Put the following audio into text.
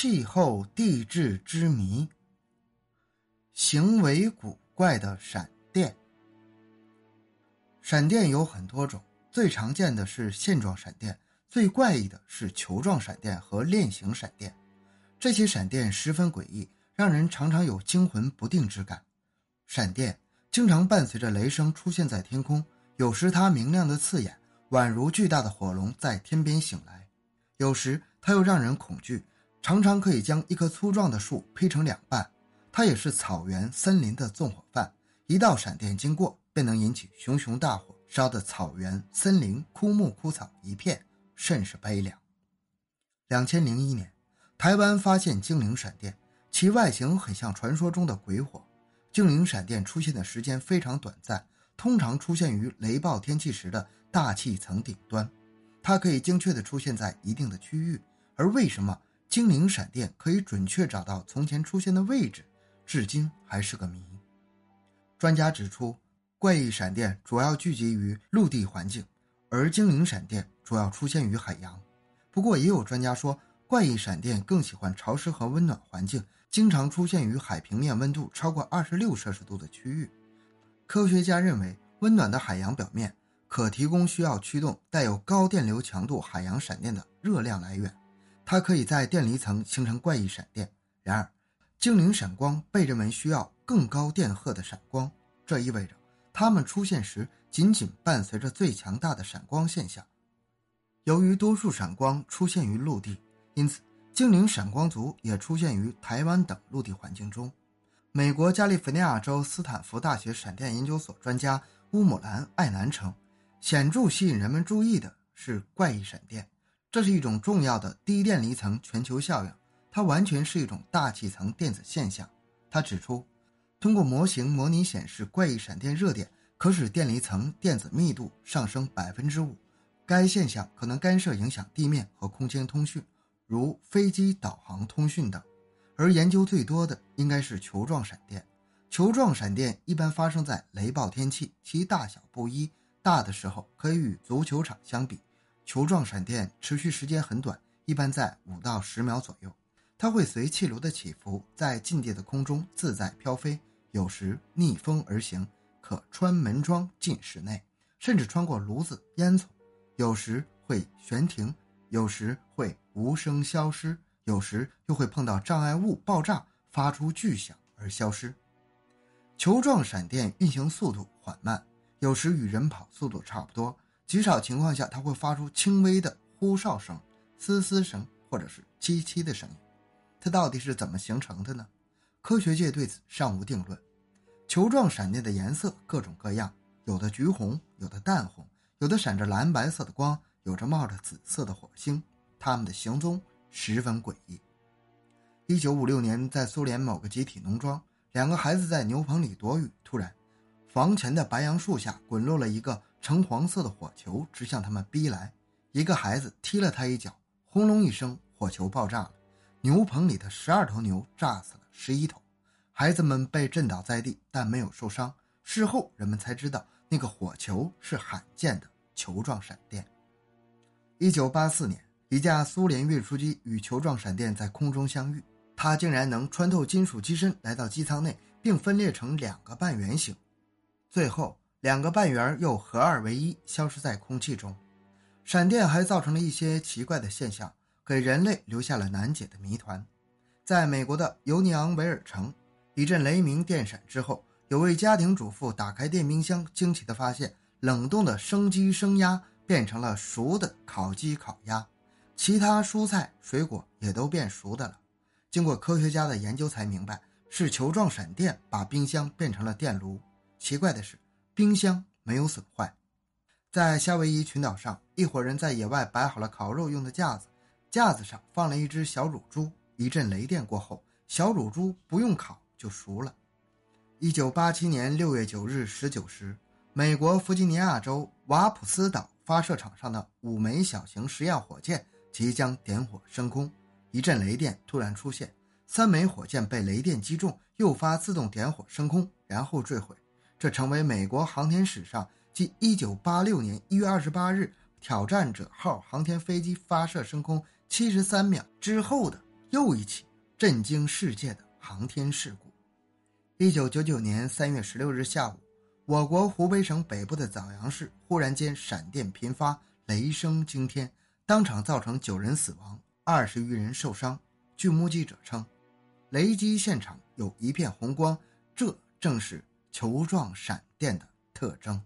气候地质之谜。行为古怪的闪电。闪电有很多种，最常见的是线状闪电，最怪异的是球状闪电和链形闪电。这些闪电十分诡异，让人常常有惊魂不定之感。闪电经常伴随着雷声出现在天空，有时它明亮的刺眼，宛如巨大的火龙在天边醒来；有时它又让人恐惧。常常可以将一棵粗壮的树劈成两半，它也是草原、森林的纵火犯。一道闪电经过，便能引起熊熊大火，烧得草原、森林枯木枯草一片，甚是悲凉。两千零一年，台湾发现精灵闪电，其外形很像传说中的鬼火。精灵闪电出现的时间非常短暂，通常出现于雷暴天气时的大气层顶端，它可以精确地出现在一定的区域。而为什么？精灵闪电可以准确找到从前出现的位置，至今还是个谜。专家指出，怪异闪电主要聚集于陆地环境，而精灵闪电主要出现于海洋。不过，也有专家说，怪异闪电更喜欢潮湿和温暖环境，经常出现于海平面温度超过二十六摄氏度的区域。科学家认为，温暖的海洋表面可提供需要驱动带有高电流强度海洋闪电的热量来源。它可以在电离层形成怪异闪电。然而，精灵闪光被认为需要更高电荷的闪光，这意味着它们出现时仅仅伴随着最强大的闪光现象。由于多数闪光出现于陆地，因此精灵闪光族也出现于台湾等陆地环境中。美国加利福尼亚州斯坦福大学闪电研究所专家乌姆兰·艾南称，显著吸引人们注意的是怪异闪电。这是一种重要的低电离层全球效应，它完全是一种大气层电子现象。他指出，通过模型模拟显示怪异闪电热点可使电离层电子密度上升百分之五，该现象可能干涉影响地面和空间通讯，如飞机导航通讯等。而研究最多的应该是球状闪电。球状闪电一般发生在雷暴天气，其大小不一，大的时候可以与足球场相比。球状闪电持续时间很短，一般在五到十秒左右。它会随气流的起伏，在近地的空中自在飘飞，有时逆风而行，可穿门窗进室内，甚至穿过炉子、烟囱；有时会悬停，有时会无声消失，有时又会碰到障碍物爆炸，发出巨响而消失。球状闪电运行速度缓慢，有时与人跑速度差不多。极少情况下，它会发出轻微的呼哨声、嘶嘶声或者是凄凄的声音。它到底是怎么形成的呢？科学界对此尚无定论。球状闪电的颜色各种各样，有的橘红，有的淡红，有的闪着蓝白色的光，有着冒着紫色的火星。它们的行踪十分诡异。一九五六年，在苏联某个集体农庄，两个孩子在牛棚里躲雨，突然，房前的白杨树下滚落了一个。橙黄色的火球直向他们逼来，一个孩子踢了他一脚，轰隆一声，火球爆炸了，牛棚里的十二头牛炸死了十一头，孩子们被震倒在地，但没有受伤。事后人们才知道，那个火球是罕见的球状闪电。一九八四年，一架苏联运输机与球状闪电在空中相遇，它竟然能穿透金属机身来到机舱内，并分裂成两个半圆形，最后。两个半圆又合二为一，消失在空气中。闪电还造成了一些奇怪的现象，给人类留下了难解的谜团。在美国的尤尼昂维尔城，一阵雷鸣电闪之后，有位家庭主妇打开电冰箱，惊奇地发现冷冻的生鸡、生鸭变成了熟的烤鸡、烤鸭，其他蔬菜、水果也都变熟的了。经过科学家的研究，才明白是球状闪电把冰箱变成了电炉。奇怪的是。冰箱没有损坏，在夏威夷群岛上，一伙人在野外摆好了烤肉用的架子，架子上放了一只小乳猪。一阵雷电过后，小乳猪不用烤就熟了。一九八七年六月九日十九时，美国弗吉尼亚州瓦普斯岛发射场上的五枚小型实验火箭即将点火升空，一阵雷电突然出现，三枚火箭被雷电击中，诱发自动点火升空，然后坠毁。这成为美国航天史上继1986年1月28日挑战者号航天飞机发射升空73秒之后的又一起震惊世界的航天事故。一九九九年三月十六日下午，我国湖北省北部的枣阳市忽然间闪电频发，雷声惊天，当场造成九人死亡，二十余人受伤。据目击者称，雷击现场有一片红光，这正是球状闪电的特征。